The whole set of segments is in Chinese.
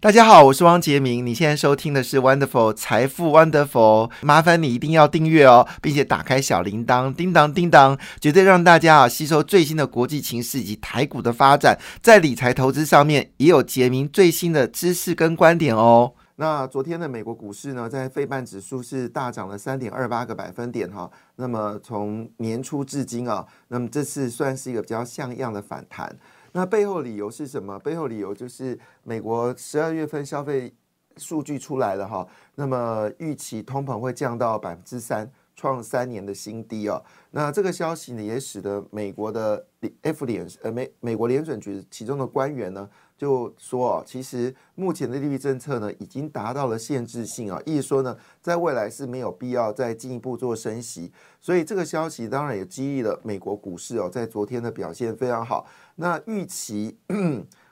大家好，我是汪杰明。你现在收听的是 Wonderful 财富 Wonderful，麻烦你一定要订阅哦，并且打开小铃铛，叮当叮当，绝对让大家啊吸收最新的国际情势以及台股的发展，在理财投资上面也有杰明最新的知识跟观点哦。那昨天的美国股市呢，在费半指数是大涨了三点二八个百分点哈。那么从年初至今啊，那么这次算是一个比较像样的反弹。那背后理由是什么？背后理由就是美国十二月份消费数据出来了哈，那么预期通膨会降到百分之三，创三年的新低哦。那这个消息呢，也使得美国的 F 联呃美美国联准局其中的官员呢。就说哦，其实目前的利率政策呢，已经达到了限制性啊，意思说呢，在未来是没有必要再进一步做升息，所以这个消息当然也激励了美国股市哦，在昨天的表现非常好。那预期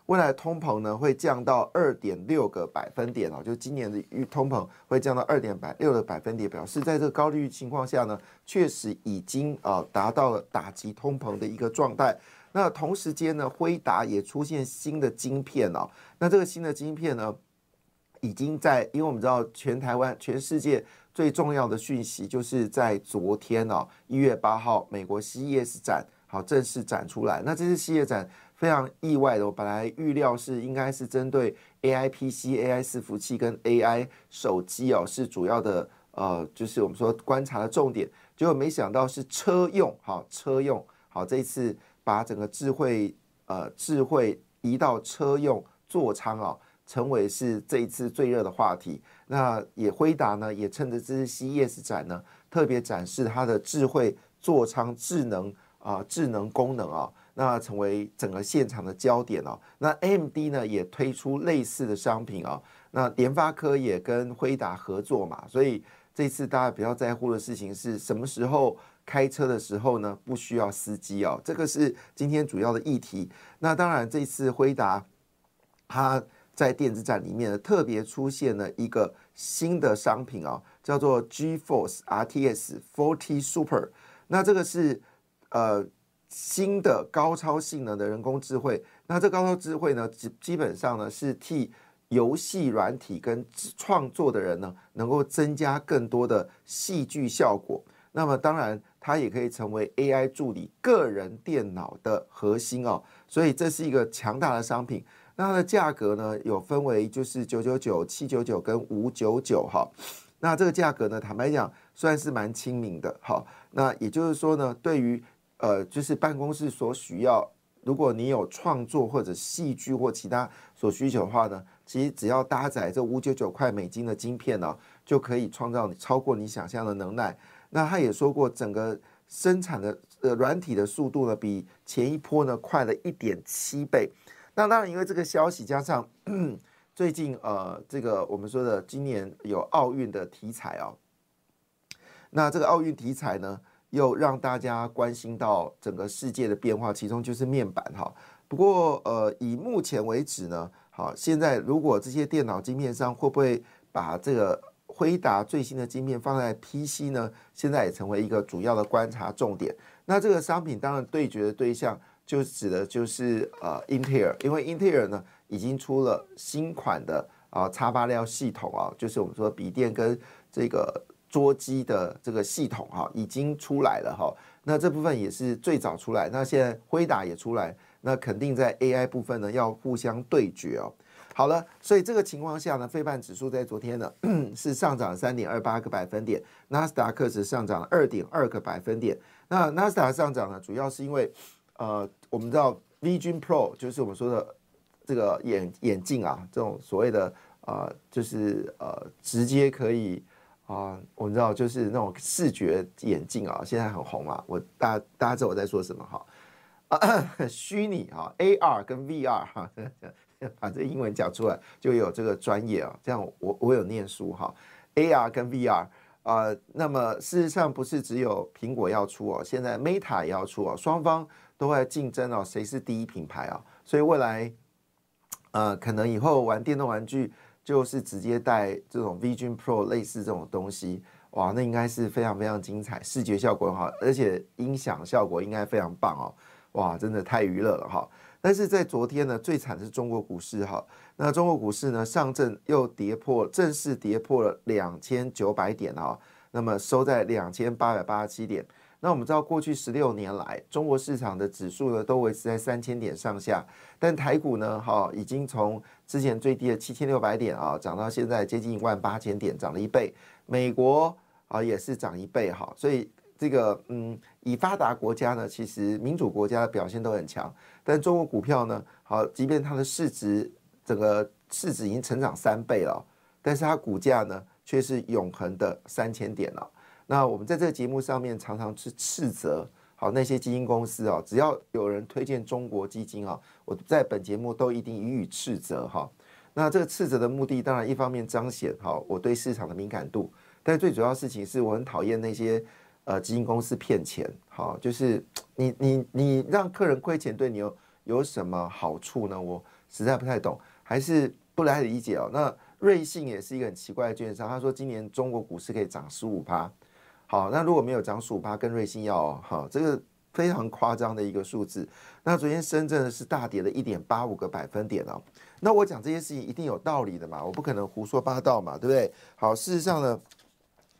未来通膨呢会降到二点六个百分点哦，就今年的预通膨会降到二点百六的百分点，表示在这个高利率情况下呢，确实已经啊达到了打击通膨的一个状态。那同时间呢，辉达也出现新的晶片哦。那这个新的晶片呢，已经在，因为我们知道全台湾、全世界最重要的讯息，就是在昨天哦，一月八号，美国 CES 展好正式展出来。那这次 CES 展非常意外的，我本来预料是应该是针对 AI PC、AI 伺服器跟 AI 手机哦，是主要的呃，就是我们说观察的重点，结果没想到是车用，好车用，好这一次。把整个智慧呃智慧移到车用座舱啊，成为是这一次最热的话题。那也辉达呢，也趁着这次 CES 展呢，特别展示它的智慧座舱智能啊智能功能啊，那成为整个现场的焦点哦。那 AMD 呢也推出类似的商品哦，那联发科也跟辉达合作嘛，所以这次大家比较在乎的事情是什么时候？开车的时候呢，不需要司机哦，这个是今天主要的议题。那当然，这次辉达它在电子展里面呢，特别出现了一个新的商品哦，叫做 GeForce RTX 40 Super。那这个是呃新的高超性能的人工智慧。那这高超智慧呢，基基本上呢是替游戏软体跟创作的人呢，能够增加更多的戏剧效果。那么当然。它也可以成为 AI 助理个人电脑的核心哦，所以这是一个强大的商品。那它的价格呢，有分为就是九九九、七九九跟五九九哈。那这个价格呢，坦白讲算是蛮亲民的哈。那也就是说呢，对于呃就是办公室所需要，如果你有创作或者戏剧或其他所需求的话呢，其实只要搭载这五九九块美金的晶片呢，就可以创造你超过你想象的能耐。那他也说过，整个生产的呃软体的速度呢，比前一波呢快了一点七倍。那当然，因为这个消息加上最近呃这个我们说的今年有奥运的题材哦，那这个奥运题材呢，又让大家关心到整个世界的变化，其中就是面板哈。不过呃以目前为止呢，好现在如果这些电脑晶片上会不会把这个辉达最新的晶片放在 PC 呢，现在也成为一个主要的观察重点。那这个商品当然对决的对象就指的就是呃英特尔，因为英特尔呢已经出了新款的啊叉八六系统啊，就是我们说笔电跟这个桌机的这个系统哈，已经出来了哈。那这部分也是最早出来，那现在辉达也出来，那肯定在 AI 部分呢要互相对决哦。好了，所以这个情况下呢，费半指数在昨天呢是上涨三点二八个百分点，纳斯达克是上涨了二点二个百分点。那纳斯达克上涨呢，主要是因为呃，我们知道 Vision Pro 就是我们说的这个眼眼镜啊，这种所谓的呃，就是呃，直接可以啊，我们知道就是那种视觉眼镜啊，现在很红啊。我大大家知道我在说什么哈？啊，虚拟啊，AR 跟 VR 哈。把这英文讲出来就有这个专业啊，这样我我有念书哈，AR 跟 VR 啊，那么事实上不是只有苹果要出哦，现在 Meta 也要出哦，双方都在竞争哦，谁是第一品牌啊？所以未来呃，可能以后玩电动玩具就是直接带这种 Vision Pro 类似这种东西，哇，那应该是非常非常精彩，视觉效果很好，而且音响效果应该非常棒哦，哇，真的太娱乐了哈。但是在昨天呢，最惨的是中国股市哈。那中国股市呢，上证又跌破，正式跌破了两千九百点啊。那么收在两千八百八十七点。那我们知道，过去十六年来，中国市场的指数呢都维持在三千点上下。但台股呢，哈，已经从之前最低的七千六百点啊，涨到现在接近一万八千点，涨了一倍。美国啊也是涨一倍哈。所以这个嗯，以发达国家呢，其实民主国家的表现都很强。但中国股票呢？好，即便它的市值整个市值已经成长三倍了，但是它股价呢却是永恒的三千点了。那我们在这个节目上面常常去斥责，好那些基金公司啊，只要有人推荐中国基金啊，我在本节目都一定予以斥责哈。那这个斥责的目的，当然一方面彰显好我对市场的敏感度，但最主要事情是我很讨厌那些呃基金公司骗钱，哈就是。你你你让客人亏钱对你有有什么好处呢？我实在不太懂，还是不来理解哦。那瑞信也是一个很奇怪的券商，他说今年中国股市可以涨十五趴。好，那如果没有涨十五趴，跟瑞信要哈，这个非常夸张的一个数字。那昨天深圳是大跌了一点八五个百分点哦。那我讲这些事情一定有道理的嘛，我不可能胡说八道嘛，对不对？好，事实上呢，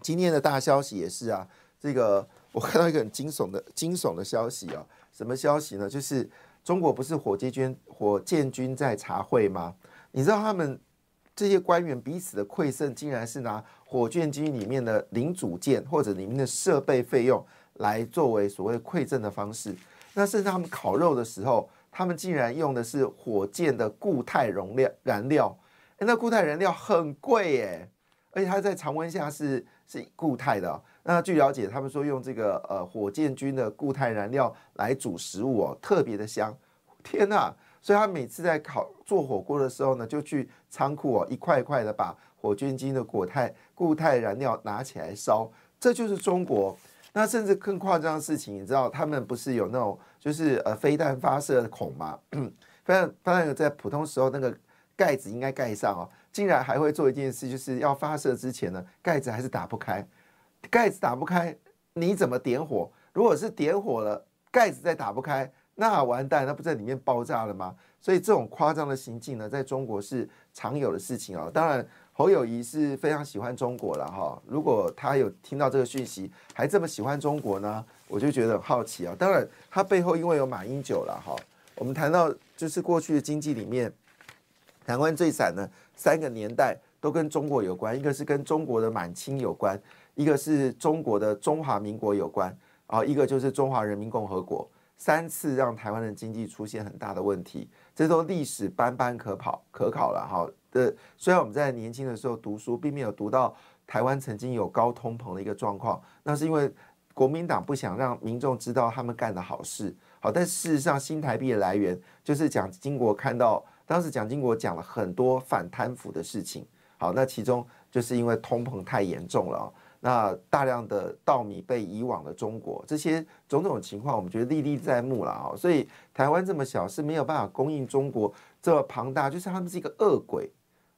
今天的大消息也是啊，这个。我看到一个很惊悚的惊悚的消息啊！什么消息呢？就是中国不是火箭军火箭军在茶会吗？你知道他们这些官员彼此的馈赠，竟然是拿火箭军里面的零组件或者里面的设备费用来作为所谓馈赠的方式。那甚至他们烤肉的时候，他们竟然用的是火箭的固态容量燃料。哎，那固态燃料很贵耶，而且它在常温下是是固态的。那据了解，他们说用这个呃火箭军的固态燃料来煮食物哦，特别的香。天呐！所以他每次在烤做火锅的时候呢，就去仓库哦，一块一块的把火箭军的果态固态燃料拿起来烧。这就是中国。那甚至更夸张的事情，你知道他们不是有那种就是呃飞弹发射孔吗？飞弹飞弹在普通时候那个盖子应该盖上哦，竟然还会做一件事，就是要发射之前呢，盖子还是打不开。盖子打不开，你怎么点火？如果是点火了，盖子再打不开，那完蛋，那不在里面爆炸了吗？所以这种夸张的行径呢，在中国是常有的事情啊。当然，侯友谊是非常喜欢中国了哈。如果他有听到这个讯息，还这么喜欢中国呢，我就觉得很好奇啊。当然，他背后因为有马英九了哈。我们谈到就是过去的经济里面，台湾最惨的三个年代都跟中国有关，一个是跟中国的满清有关。一个是中国的中华民国有关啊，一个就是中华人民共和国，三次让台湾的经济出现很大的问题，这都历史斑斑可跑可考了哈。的虽然我们在年轻的时候读书，并没有读到台湾曾经有高通膨的一个状况，那是因为国民党不想让民众知道他们干的好事。好，但事实上新台币的来源就是蒋经国看到当时蒋经国讲了很多反贪腐的事情。好，那其中就是因为通膨太严重了。那大量的稻米被移往了中国，这些种种情况，我们觉得历历在目了啊。所以台湾这么小是没有办法供应中国这么庞大，就是他们是一个恶鬼、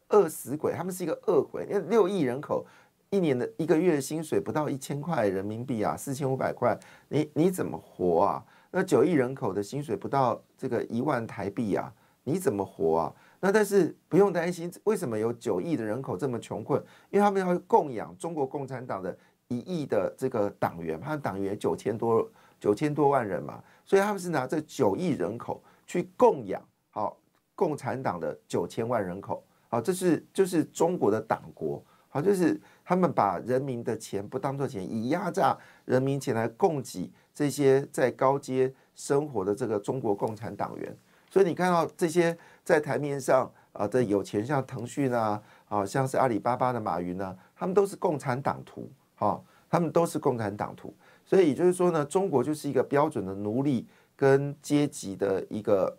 饿死鬼，他们是一个恶鬼。因为六亿人口，一年的一个月的薪水不到一千块人民币啊，四千五百块，你你怎么活啊？那九亿人口的薪水不到这个一万台币啊，你怎么活啊？那但是不用担心，为什么有九亿的人口这么穷困？因为他们要供养中国共产党的一亿的这个党员，他党员九千多九千多万人嘛，所以他们是拿这九亿人口去供养好共产党的九千万人口，好，这是就是中国的党国，好，就是他们把人民的钱不当做钱，以压榨人民钱来供给这些在高阶生活的这个中国共产党员。所以你看到这些在台面上啊的有钱，像腾讯啊，啊像是阿里巴巴的马云呢，他们都是共产党徒，哈，他们都是共产党徒。所以也就是说呢，中国就是一个标准的奴隶跟阶级的一个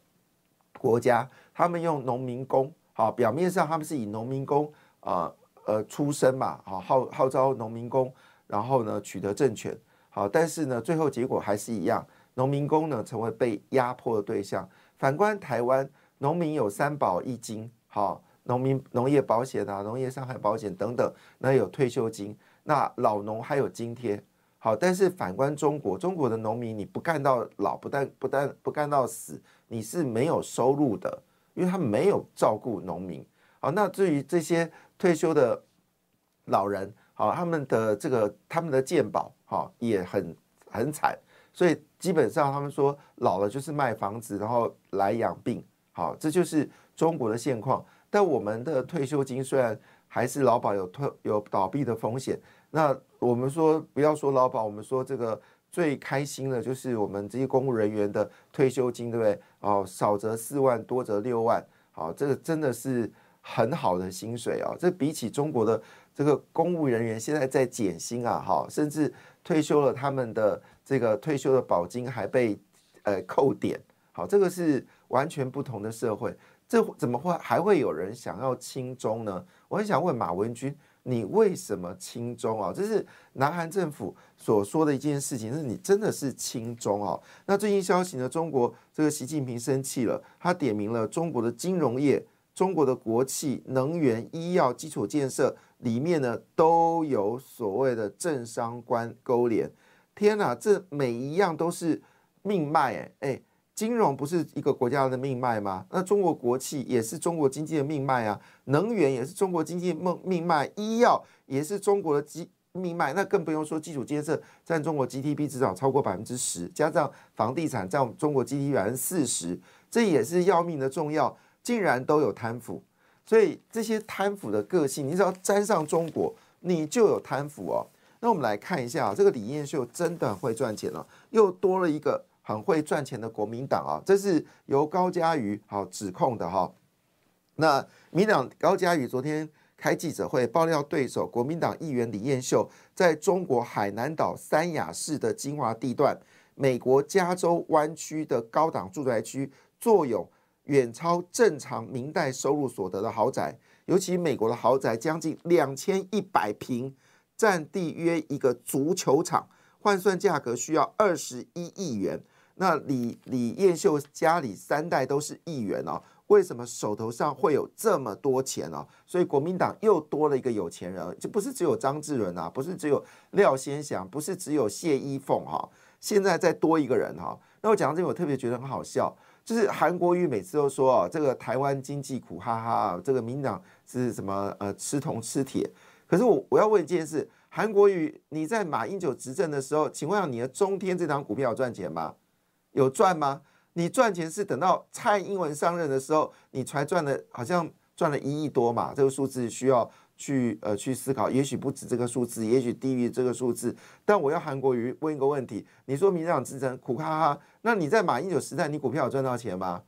国家。他们用农民工，好，表面上他们是以农民工啊呃出身嘛，好号号召农民工，然后呢取得政权，好，但是呢最后结果还是一样，农民工呢成为被压迫的对象。反观台湾，农民有三保一金，好，农民农业保险啊，农业伤害保险等等，那有退休金，那老农还有津贴，好，但是反观中国，中国的农民你不干到老，不但不但不干到死，你是没有收入的，因为他没有照顾农民，好，那至于这些退休的老人，好，他们的这个他们的健保，好，也很很惨，所以基本上他们说老了就是卖房子，然后来养病。好，这就是中国的现况。但我们的退休金虽然还是劳保有退有倒闭的风险，那我们说不要说劳保，我们说这个最开心的就是我们这些公务人员的退休金，对不对？哦，少则四万，多则六万。好，这个真的是很好的薪水啊！这比起中国的这个公务人员现在在减薪啊，哈，甚至退休了，他们的这个退休的保金还被呃扣点。好，这个是。完全不同的社会，这怎么会还会有人想要轻中呢？我很想问马文君，你为什么亲中啊？这是南韩政府所说的一件事情，是你真的是亲中啊？那最近消息呢？中国这个习近平生气了，他点名了中国的金融业、中国的国企、能源、医药、基础建设里面呢都有所谓的政商关勾连。天哪，这每一样都是命脉哎哎。金融不是一个国家的命脉吗？那中国国企也是中国经济的命脉啊，能源也是中国经济命命脉，医药也是中国的基命脉，那更不用说基础建设占中国 GDP 至少超过百分之十，加上房地产占中国 GDP 百分之四十，这也是要命的重要，竟然都有贪腐，所以这些贪腐的个性，你只要沾上中国，你就有贪腐哦。那我们来看一下，这个李彦秀真的会赚钱了，又多了一个。很会赚钱的国民党啊，这是由高嘉瑜好指控的哈。那民党高嘉瑜昨天开记者会爆料，对手国民党议员李彦秀在中国海南岛三亚市的精华地段，美国加州湾区的高档住宅区，坐拥远超正常明代收入所得的豪宅，尤其美国的豪宅将近两千一百平，占地约一个足球场，换算价格需要二十一亿元。那李李彦秀家里三代都是议员哦，为什么手头上会有这么多钱哦？所以国民党又多了一个有钱人，就不是只有张志伦啊，不是只有廖先祥，不是只有谢依凤哈，现在再多一个人哈。那我讲到这个，我特别觉得很好笑，就是韩国瑜每次都说哦，这个台湾经济苦哈哈，这个民党是什么呃吃铜吃铁。可是我我要问一件事，韩国瑜你在马英九执政的时候，请问下你的中天这张股票赚钱吗？有赚吗？你赚钱是等到蔡英文上任的时候，你才赚了，好像赚了一亿多嘛。这个数字需要去呃去思考，也许不止这个数字，也许低于这个数字。但我要韩国瑜问一个问题：你说民进党支撑苦哈哈，那你在马英九时代，你股票有赚到钱吗？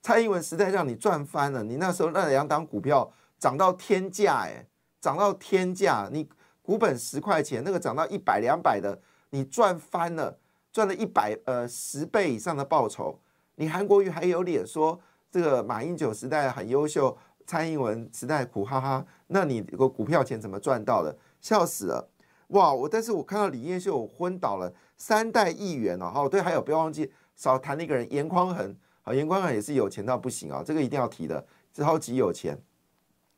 蔡英文时代让你赚翻了，你那时候那两档股票涨到天价，哎，涨到天价，你股本十块钱，那个涨到一百两百的，你赚翻了。赚了一百呃十倍以上的报酬，你韩国瑜还有脸说这个马英九时代很优秀，蔡英文时代苦哈哈？那你个股票钱怎么赚到的？笑死了！哇，我但是我看到李彦秀昏倒了，三代议员哦，对，还有不要忘记少谈那个人严匡衡，好严匡衡也是有钱到不行啊，这个一定要提的，超级有钱。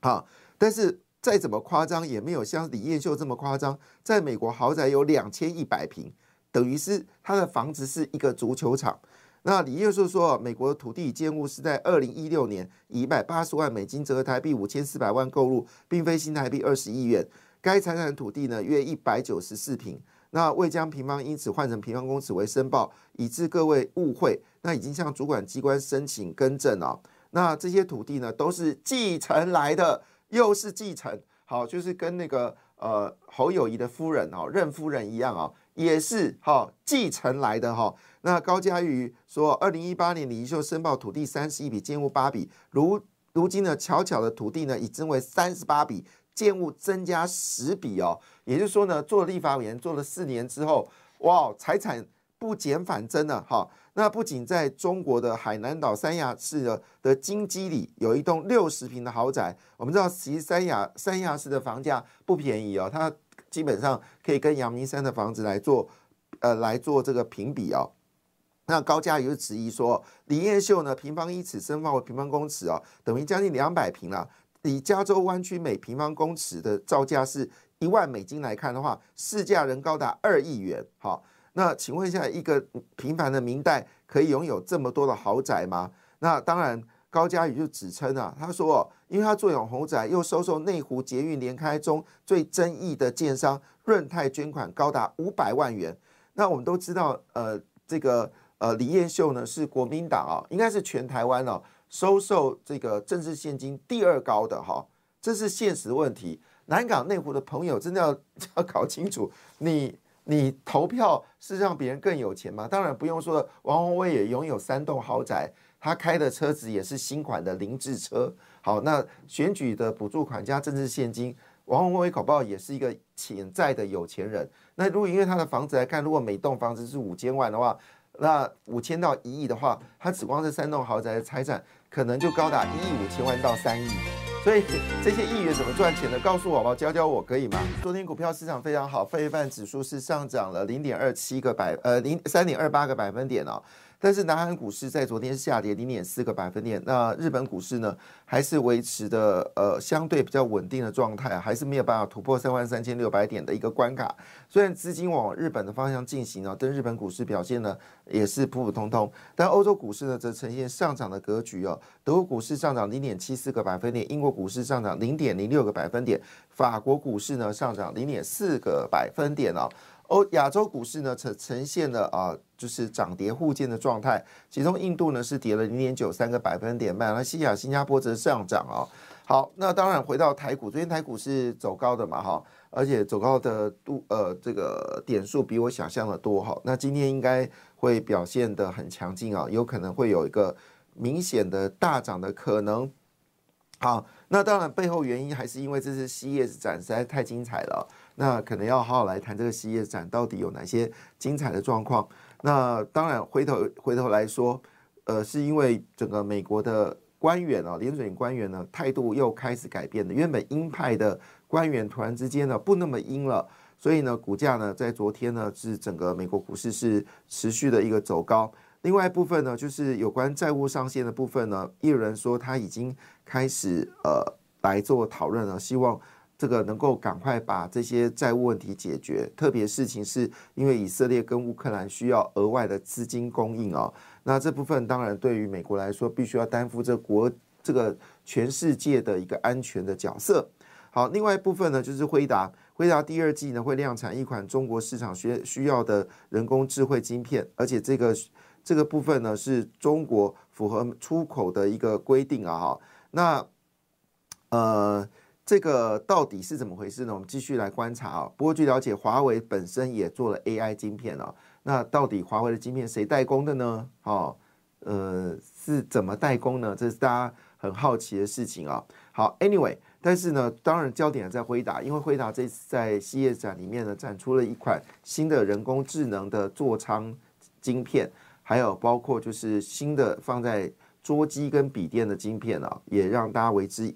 好，但是再怎么夸张也没有像李彦秀这么夸张，在美国豪宅有两千一百平。等于是他的房子是一个足球场。那李业硕说，美国的土地建物是在二零一六年以一百八十万美金折合台币五千四百万购入，并非新台币二十亿元。该财产土地呢约一百九十四平。那未将平方因此换成平方公尺为申报，以致各位误会。那已经向主管机关申请更正了。那这些土地呢都是继承来的，又是继承。好，就是跟那个呃侯友谊的夫人哦任夫人一样啊。也是哈继承来的哈。那高嘉瑜说，二零一八年李秀申报土地三十一笔，建物八笔，如如今呢，巧巧的土地呢已增为三十八笔，建物增加十笔哦。也就是说呢，做立法委员做了四年之后，哇，财产不减反增了哈。那不仅在中国的海南岛三亚市的的金鸡里有一栋六十平的豪宅，我们知道其实三亚三亚市的房价不便宜哦，它。基本上可以跟阳明山的房子来做，呃，来做这个评比哦。那高嘉也就质疑说，李彦秀呢，平方一尺申报为平方公尺哦，等于将近两百平了。以加州湾区每平方公尺的造价是一万美金来看的话，市价仍高达二亿元。好，那请问一下，一个平凡的明代可以拥有这么多的豪宅吗？那当然，高嘉宇就指称啊，他说，因为他坐拥豪宅，又收受内湖捷运连开中最争议的建商润泰捐款高达五百万元。那我们都知道，呃，这个。呃，李彦秀呢是国民党啊，应该是全台湾哦收受这个政治现金第二高的哈，这是现实问题。南港内湖的朋友真的要 要搞清楚，你你投票是让别人更有钱吗？当然不用说，王宏威也拥有三栋豪宅，他开的车子也是新款的凌志车。好，那选举的补助款加政治现金，王宏威搞不好也是一个潜在的有钱人。那如果因为他的房子来看，如果每栋房子是五千万的话，那五千到一亿的话，他只光这三栋豪宅的财产，可能就高达一亿五千万到三亿。所以这些议员怎么赚钱的？告诉我吧，教教我可以吗？昨天股票市场非常好，费半指数是上涨了零点二七个百呃零三点二八个百分点哦。但是南韩股市在昨天下跌零点四个百分点，那日本股市呢还是维持的呃相对比较稳定的状态，还是没有办法突破三万三千六百点的一个关卡。虽然资金往日本的方向进行啊，但日本股市表现呢也是普普通通。但欧洲股市呢则呈现上涨的格局哦，德国股市上涨零点七四个百分点，英国股市上涨零点零六个百分点，法国股市呢上涨零点四个百分点哦。欧亚洲股市呢呈呈现了啊，就是涨跌互见的状态。其中印度呢是跌了零点九三个百分点，马来西亚、新加坡则上涨啊。好，那当然回到台股，昨天台股是走高的嘛哈，而且走高的度呃这个点数比我想象的多哈。那今天应该会表现的很强劲啊，有可能会有一个明显的大涨的可能。好，那当然背后原因还是因为这次西叶展实在太精彩了。那可能要好好来谈这个西叶展到底有哪些精彩的状况。那当然回头回头来说，呃，是因为整个美国的官员啊，联准官员呢态度又开始改变了。原本鹰派的官员突然之间呢不那么鹰了，所以呢股价呢在昨天呢是整个美国股市是持续的一个走高。另外一部分呢就是有关债务上限的部分呢，有人说他已经开始呃来做讨论了，希望。这个能够赶快把这些债务问题解决，特别事情是因为以色列跟乌克兰需要额外的资金供应哦。那这部分当然对于美国来说，必须要担负这国这个全世界的一个安全的角色。好，另外一部分呢，就是辉达，辉达第二季呢会量产一款中国市场需需要的人工智慧晶片，而且这个这个部分呢是中国符合出口的一个规定啊。哈，那呃。这个到底是怎么回事呢？我们继续来观察啊。不过据了解，华为本身也做了 AI 晶片啊。那到底华为的晶片谁代工的呢？好，呃，是怎么代工呢？这是大家很好奇的事情啊。好，Anyway，但是呢，当然焦点在辉达，因为辉达这次在系列展里面呢，展出了一款新的人工智能的座舱晶片，还有包括就是新的放在桌机跟笔电的晶片啊，也让大家为之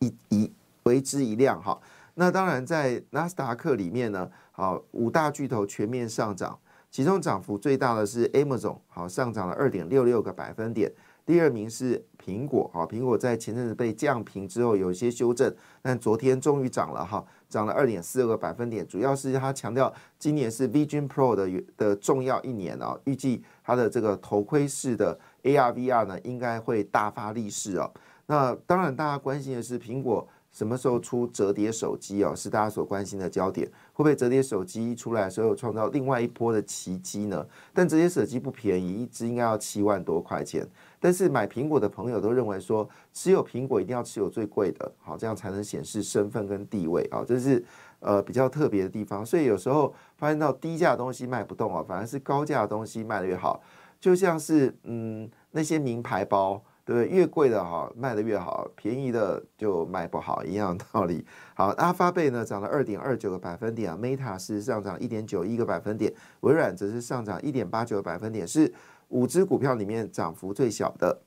一一。为之一亮哈，那当然在纳斯达克里面呢，好五大巨头全面上涨，其中涨幅最大的是 Amazon，好上涨了二点六六个百分点，第二名是苹果，好苹果在前阵子被降平之后有一些修正，但昨天终于涨了哈，涨了二点四个百分点，主要是它强调今年是 Vision Pro 的的重要一年啊，预计它的这个头盔式的 AR VR 呢应该会大发利市哦，那当然大家关心的是苹果。什么时候出折叠手机哦，是大家所关心的焦点。会不会折叠手机出来的时候创造另外一波的奇迹呢？但折叠手机不便宜，一只应该要七万多块钱。但是买苹果的朋友都认为说，持有苹果一定要持有最贵的，好，这样才能显示身份跟地位啊，这是呃比较特别的地方。所以有时候发现到低价的东西卖不动啊，反而是高价的东西卖的越好。就像是嗯那些名牌包。对？越贵的哈卖的越好，便宜的就卖不好，一样道理。好，阿发贝呢涨了二点二九个百分点啊，Meta 是上涨一点九一个百分点，微软则是上涨一点八九个百分点，是五只股票里面涨幅最小的。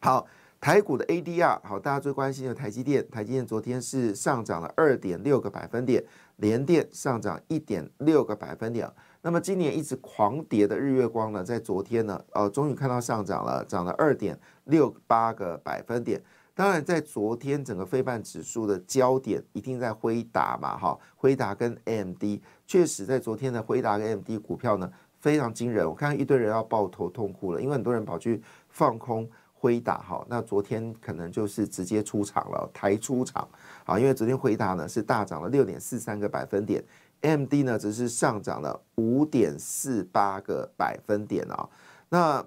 好，台股的 ADR，好，大家最关心的台积电，台积电昨天是上涨了二点六个百分点，联电上涨一点六个百分点。那么今年一直狂跌的日月光呢，在昨天呢，呃，终于看到上涨了，涨了二点六八个百分点。当然，在昨天整个非半指数的焦点一定在辉达嘛，哈，辉达跟 MD 确实在昨天的辉达跟 MD 股票呢非常惊人，我看到一堆人要抱头痛哭了，因为很多人跑去放空辉达，哈，那昨天可能就是直接出场了，抬出场，啊，因为昨天辉达呢是大涨了六点四三个百分点。M D 呢，只是上涨了五点四八个百分点啊。那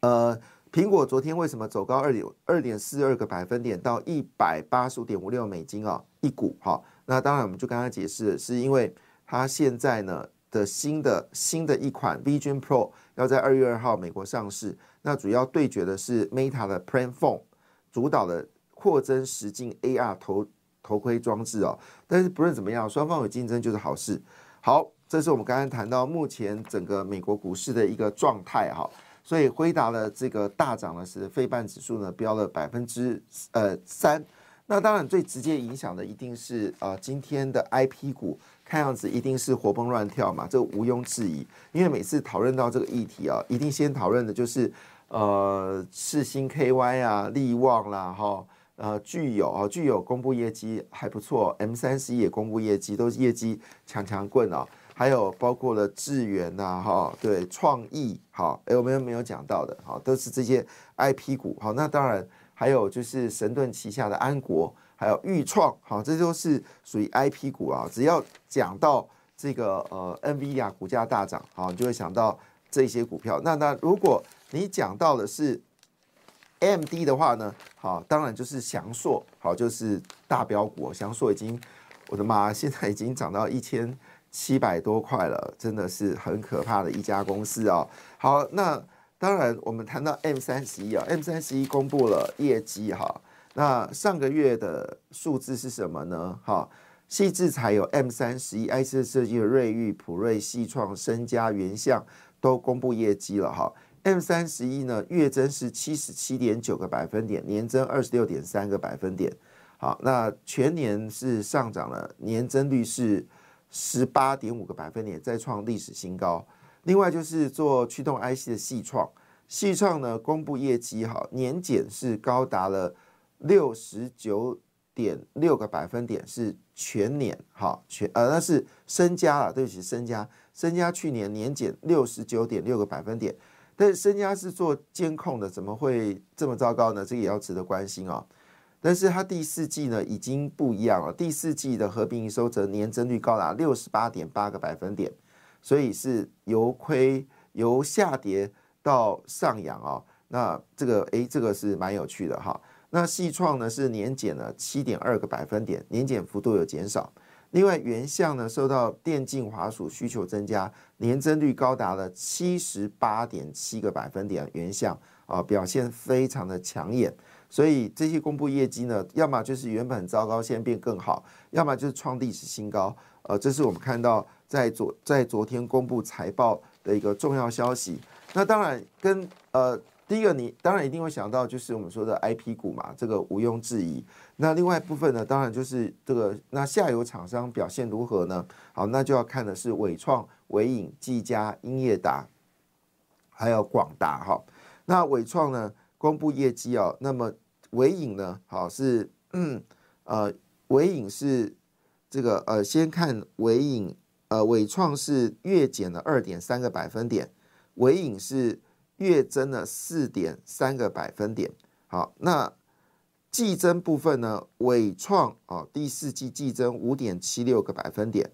呃，苹果昨天为什么走高二点二点四二个百分点到一百八十五点五六美金啊一股哈？那当然我们就刚刚解释，是因为它现在呢的新的新的一款 Vision Pro 要在二月二号美国上市，那主要对决的是 Meta 的 Plan Phone 主导的扩增实境 AR 头。头盔装置哦，但是不论怎么样，双方有竞争就是好事。好，这是我们刚刚谈到目前整个美国股市的一个状态哈。所以辉达的这个大涨呢，是非半指数呢飙了百分之呃三。那当然最直接影响的一定是啊今天的 I P 股，看样子一定是活蹦乱跳嘛，这毋庸置疑。因为每次讨论到这个议题啊，一定先讨论的就是呃世新 K Y 啊、利旺啦哈。呃，具有啊，具有公布业绩还不错，M 三十一也公布业绩，都是业绩强强棍啊。还有包括了智源呐，哈，对，创意，好，哎，我们没有讲到的，好，都是这些 IP 股，好，那当然还有就是神盾旗下的安国，还有裕创，好，这都是属于 IP 股啊。只要讲到这个呃，NVIDIA 股价大涨，好，你就会想到这些股票。那那如果你讲到的是 M D 的话呢，好，当然就是翔硕，好，就是大标股。翔硕已经，我的妈，现在已经涨到一千七百多块了，真的是很可怕的一家公司啊。好，那当然我们谈到 M 三十一啊，M 三十一公布了业绩哈，那上个月的数字是什么呢？哈，细制裁有 M 三十一、爱思设计的瑞昱、普瑞、细创、身家、原相都公布业绩了哈。M 三十一呢，月增是七十七点九个百分点，年增二十六点三个百分点。好，那全年是上涨了，年增率是十八点五个百分点，再创历史新高。另外就是做驱动 IC 的细创，细创呢公布业绩，哈，年减是高达了六十九点六个百分点，是全年哈全呃那是身家了，对不起，身家身家去年年减六十九点六个百分点。但是身家是做监控的，怎么会这么糟糕呢？这个也要值得关心哦。但是它第四季呢已经不一样了，第四季的合并营收则年增率高达六十八点八个百分点，所以是由亏由下跌到上扬啊。那这个诶，这个是蛮有趣的哈。那细创呢是年减了七点二个百分点，年减幅度有减少。另外，原相呢受到电竞滑鼠需求增加，年增率高达了七十八点七个百分点，原相啊表现非常的抢眼，所以这些公布业绩呢，要么就是原本很糟糕，现在变更好，要么就是创历史新高。呃，这是我们看到在昨在昨天公布财报的一个重要消息。那当然跟呃。第一个，你当然一定会想到，就是我们说的 I P 股嘛，这个毋庸置疑。那另外一部分呢，当然就是这个那下游厂商表现如何呢？好，那就要看的是伟创、伟影、技嘉、英业达，还有广达哈。那伟创呢公布业绩哦，那么伟影呢，好是嗯 呃伟影是这个呃先看伟影呃伟创是月减了二点三个百分点，伟影是。月增了四点三个百分点。好，那季增部分呢？伟创啊，第四季季增五点七六个百分点，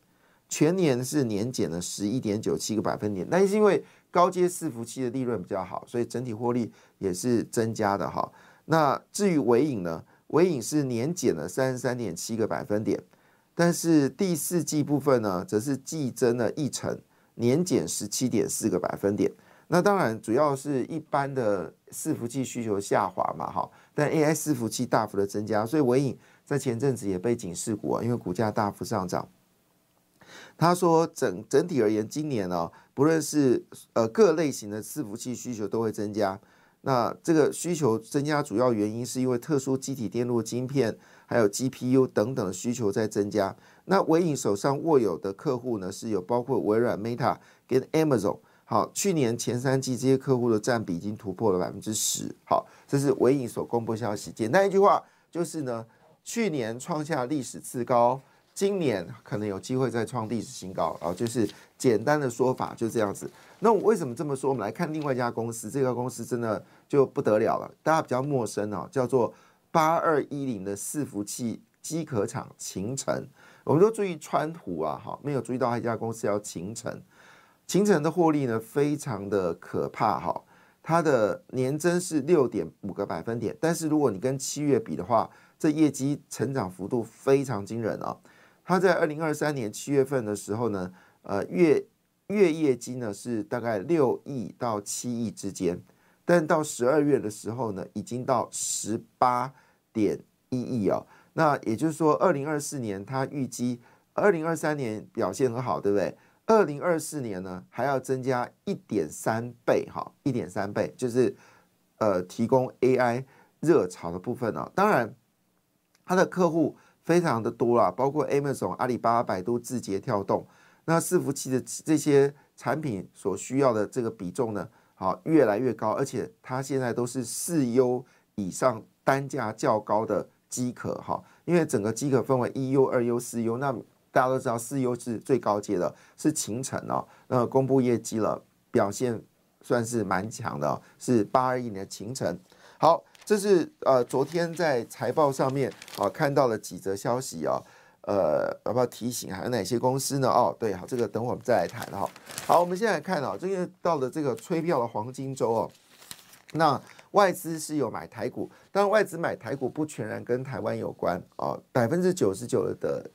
全年是年减了十一点九七个百分点。那是因为高阶伺服器的利润比较好，所以整体获利也是增加的哈。那至于尾影呢？尾影是年减了三十三点七个百分点，但是第四季部分呢，则是季增了一成，年减十七点四个百分点。那当然，主要是一般的伺服器需求下滑嘛，哈。但 AI 伺服器大幅的增加，所以尾影在前阵子也被警示股啊，因为股价大幅上涨。他说，整整体而言，今年呢，不论是呃各类型的伺服器需求都会增加。那这个需求增加主要原因是因为特殊机体电路晶片，还有 GPU 等等的需求在增加。那伟影手上握有的客户呢，是有包括微软、Meta 跟 Amazon。好，去年前三季这些客户的占比已经突破了百分之十。好，这是伟影所公布消息。简单一句话就是呢，去年创下历史次高，今年可能有机会再创历史新高。啊，就是简单的说法就这样子。那我为什么这么说？我们来看另外一家公司，这家公司真的就不得了了，大家比较陌生哦，叫做八二一零的伺服器机壳厂秦城。我们都注意川湖啊，好，没有注意到一家公司叫秦城。秦城的获利呢，非常的可怕哈，它的年增是六点五个百分点，但是如果你跟七月比的话，这业绩成长幅度非常惊人啊。它在二零二三年七月份的时候呢，呃月月业绩呢是大概六亿到七亿之间，但到十二月的时候呢，已经到十八点一亿啊。那也就是说，二零二四年它预计二零二三年表现很好，对不对？二零二四年呢，还要增加一点三倍，哈，一点三倍，就是呃，提供 AI 热潮的部分啊。当然，它的客户非常的多啦，包括 Amazon、阿里巴巴、百度、字节跳动。那伺服器的这些产品所需要的这个比重呢，好，越来越高，而且它现在都是四 U 以上单价较高的。机壳哈，因为整个机壳分为一 U、二 U、四 U，那大家都知道四 U 是最高阶的，是秦晨哦。那公布业绩了，表现算是蛮强的，是八二一年的秦晨。好，这是呃昨天在财报上面啊看到了几则消息啊，呃要不要提醒还有哪些公司呢？哦，对，好，这个等会我们再来谈哈。好，我们现在看啊，这个到了这个催票的黄金周哦，那。外资是有买台股，当然外资买台股不全然跟台湾有关啊，百分之九十九的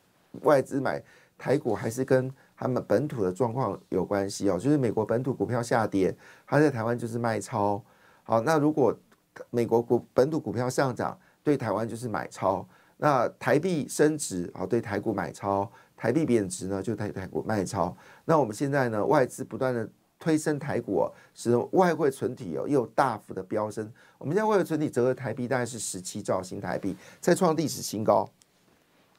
外资买台股还是跟他们本土的状况有关系哦，就是美国本土股票下跌，它在台湾就是卖超。好，那如果美国股本土股票上涨，对台湾就是买超。那台币升值啊，对台股买超；台币贬值呢，就台台股卖超。那我们现在呢，外资不断的。推升台股，使得外汇存体哦又大幅的飙升。我们现在外汇存体折合台币大概是十七兆新台币，再创历史新高。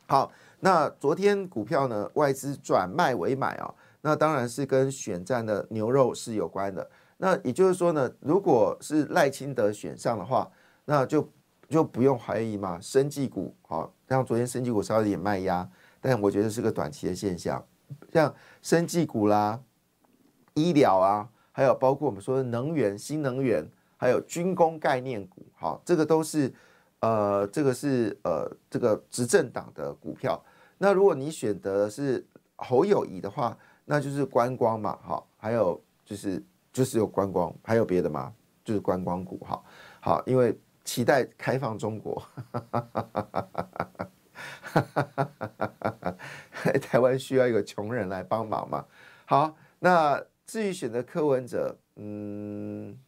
好，那昨天股票呢外资转卖为买啊，那当然是跟选战的牛肉是有关的。那也就是说呢，如果是赖清德选上的话，那就就不用怀疑嘛，生技股好，像昨天生技股稍微有点卖压，但我觉得是个短期的现象，像生技股啦。医疗啊，还有包括我们说的能源、新能源，还有军工概念股，好，这个都是呃，这个是呃，这个执政党的股票。那如果你选择是侯友谊的话，那就是观光嘛，好，还有就是就是有观光，还有别的吗？就是观光股，哈，好，因为期待开放中国，台湾需要一个穷人来帮忙嘛，好，那。至于选择柯文哲，嗯，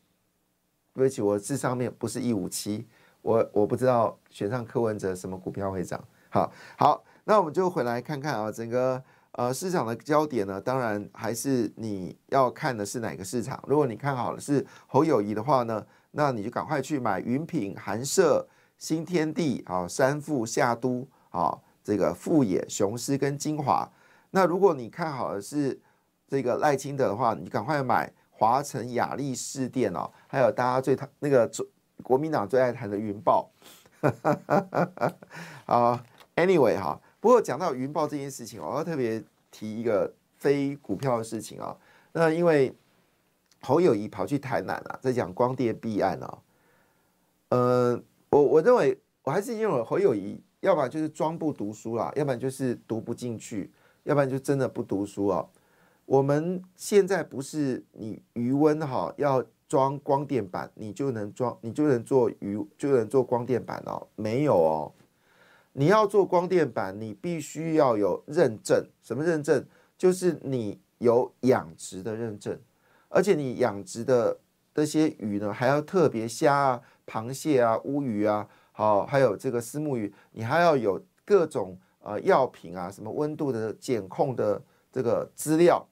对不起，我智商面不是一五七，我我不知道选上柯文哲什么股票会涨。好，好，那我们就回来看看啊，整个呃市场的焦点呢，当然还是你要看的是哪个市场。如果你看好的是侯友谊的话呢，那你就赶快去买云品、韩社、新天地、啊三富、夏都、啊这个富野、雄狮跟精华。那如果你看好的是这个赖清德的话，你赶快买华晨雅力士电哦，还有大家最谈那个国民党最爱谈的云豹。啊，anyway 哈，不过讲到云豹这件事情，我要特别提一个非股票的事情啊。那因为侯友谊跑去台南啊，在讲光电弊案啊。呃，我我认为我还是认为侯友谊，要不然就是装不读书啦，要不然就是读不进去，要不然就真的不读书啊。我们现在不是你余温哈要装光电板，你就能装，你就能做余就能做光电板哦，没有哦。你要做光电板，你必须要有认证，什么认证？就是你有养殖的认证，而且你养殖的这些鱼呢，还要特别虾啊、螃蟹啊、乌鱼啊，好，还有这个丝木鱼，你还要有各种呃药品啊，什么温度的检控的这个资料。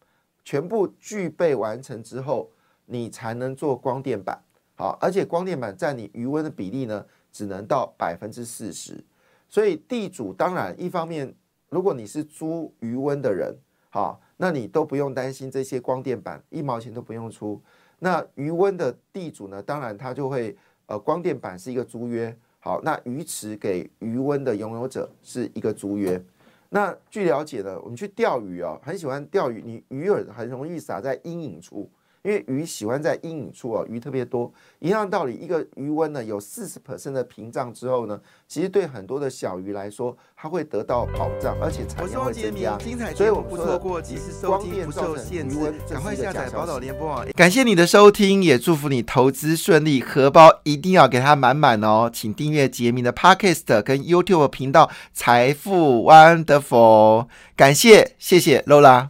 全部具备完成之后，你才能做光电板。好，而且光电板占你余温的比例呢，只能到百分之四十。所以地主当然一方面，如果你是租余温的人，好，那你都不用担心这些光电板一毛钱都不用出。那余温的地主呢，当然他就会呃，光电板是一个租约，好，那鱼池给余温的拥有者是一个租约。那据了解呢，我们去钓鱼哦，很喜欢钓鱼，你鱼饵很容易撒在阴影处。因为鱼喜欢在阴影处哦，鱼特别多。一样道理，一个鱼温呢有四十 percent 的屏障之后呢，其实对很多的小鱼来说，它会得到保障，而且产量会增加。所以我不错过，及时收听，不受限制。赶快下载宝岛联播网。感谢你的收听，也祝福你投资顺利，荷包一定要给它满满哦。请订阅杰明的 Podcast 跟 YouTube 频道财富 Wonderful。感谢，谢谢 Lola。